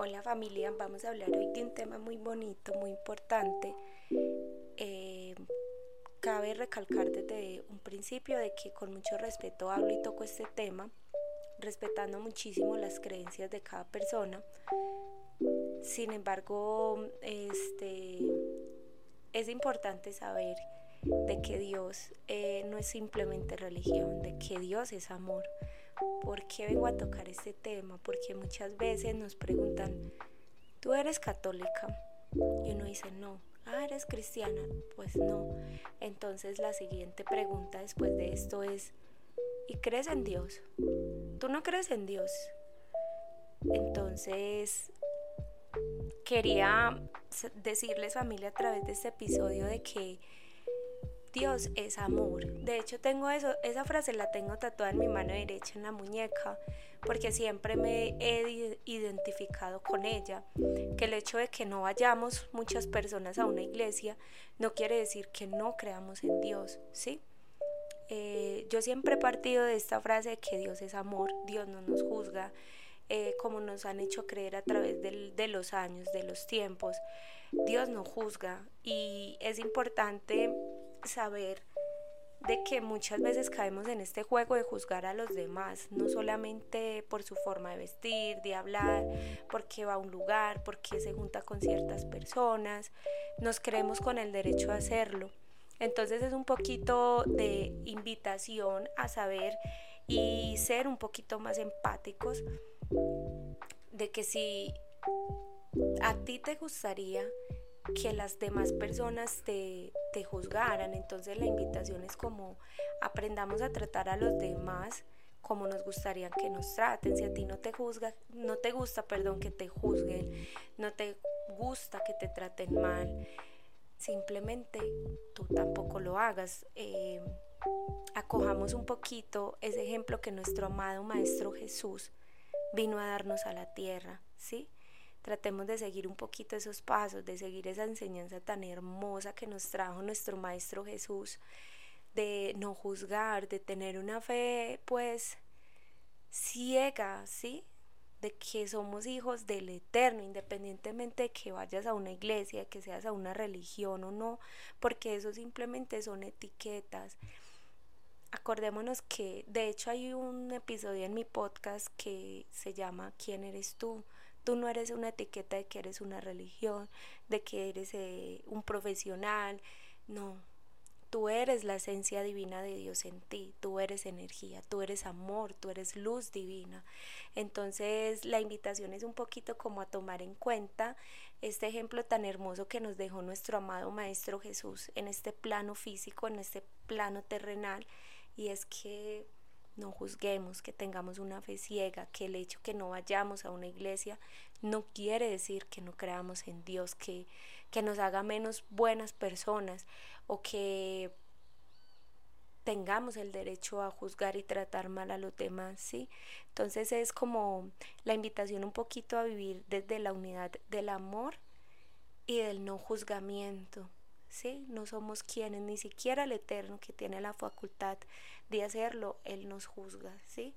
Hola familia, vamos a hablar hoy de un tema muy bonito, muy importante. Eh, cabe recalcar desde un principio de que con mucho respeto hablo y toco este tema, respetando muchísimo las creencias de cada persona. Sin embargo, este, es importante saber de que Dios eh, no es simplemente religión, de que Dios es amor. ¿Por qué vengo a tocar este tema? Porque muchas veces nos preguntan, ¿tú eres católica? Y uno dice, no. Ah, ¿eres cristiana? Pues no. Entonces la siguiente pregunta después de esto es, ¿y crees en Dios? ¿Tú no crees en Dios? Entonces, quería decirles familia a través de este episodio de que Dios es amor. De hecho, tengo eso, esa frase la tengo tatuada en mi mano derecha en la muñeca, porque siempre me he identificado con ella. Que el hecho de que no vayamos muchas personas a una iglesia no quiere decir que no creamos en Dios, ¿sí? Eh, yo siempre he partido de esta frase de que Dios es amor, Dios no nos juzga, eh, como nos han hecho creer a través de los años, de los tiempos. Dios no juzga y es importante saber de que muchas veces caemos en este juego de juzgar a los demás, no solamente por su forma de vestir, de hablar, porque va a un lugar, porque se junta con ciertas personas, nos creemos con el derecho a hacerlo. Entonces es un poquito de invitación a saber y ser un poquito más empáticos de que si a ti te gustaría que las demás personas te, juzgaran. Entonces la invitación es como aprendamos a tratar a los demás como nos gustaría que nos traten. Si a ti no te juzga, no te gusta, perdón, que te juzguen, no te gusta que te traten mal, simplemente tú tampoco lo hagas. Eh, acojamos un poquito ese ejemplo que nuestro amado Maestro Jesús vino a darnos a la tierra, ¿sí? Tratemos de seguir un poquito esos pasos, de seguir esa enseñanza tan hermosa que nos trajo nuestro Maestro Jesús, de no juzgar, de tener una fe pues ciega, ¿sí? De que somos hijos del Eterno, independientemente de que vayas a una iglesia, que seas a una religión o no, porque eso simplemente son etiquetas. Acordémonos que de hecho hay un episodio en mi podcast que se llama ¿Quién eres tú? Tú no eres una etiqueta de que eres una religión, de que eres eh, un profesional, no. Tú eres la esencia divina de Dios en ti, tú eres energía, tú eres amor, tú eres luz divina. Entonces la invitación es un poquito como a tomar en cuenta este ejemplo tan hermoso que nos dejó nuestro amado Maestro Jesús en este plano físico, en este plano terrenal, y es que no juzguemos, que tengamos una fe ciega, que el hecho que no vayamos a una iglesia no quiere decir que no creamos en Dios, que, que nos haga menos buenas personas o que tengamos el derecho a juzgar y tratar mal a los demás, ¿sí? Entonces es como la invitación un poquito a vivir desde la unidad del amor y del no juzgamiento, ¿sí? No somos quienes, ni siquiera el Eterno que tiene la facultad de hacerlo, Él nos juzga, ¿sí?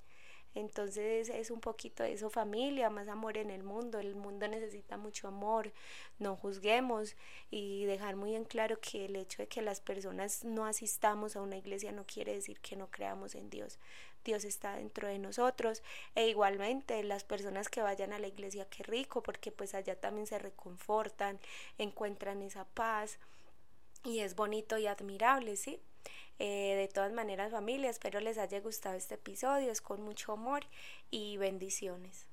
Entonces es un poquito eso, familia, más amor en el mundo. El mundo necesita mucho amor. No juzguemos y dejar muy en claro que el hecho de que las personas no asistamos a una iglesia no quiere decir que no creamos en Dios. Dios está dentro de nosotros e igualmente las personas que vayan a la iglesia, qué rico, porque pues allá también se reconfortan, encuentran esa paz y es bonito y admirable, ¿sí? Eh, de todas maneras familia, espero les haya gustado este episodio, es con mucho amor y bendiciones.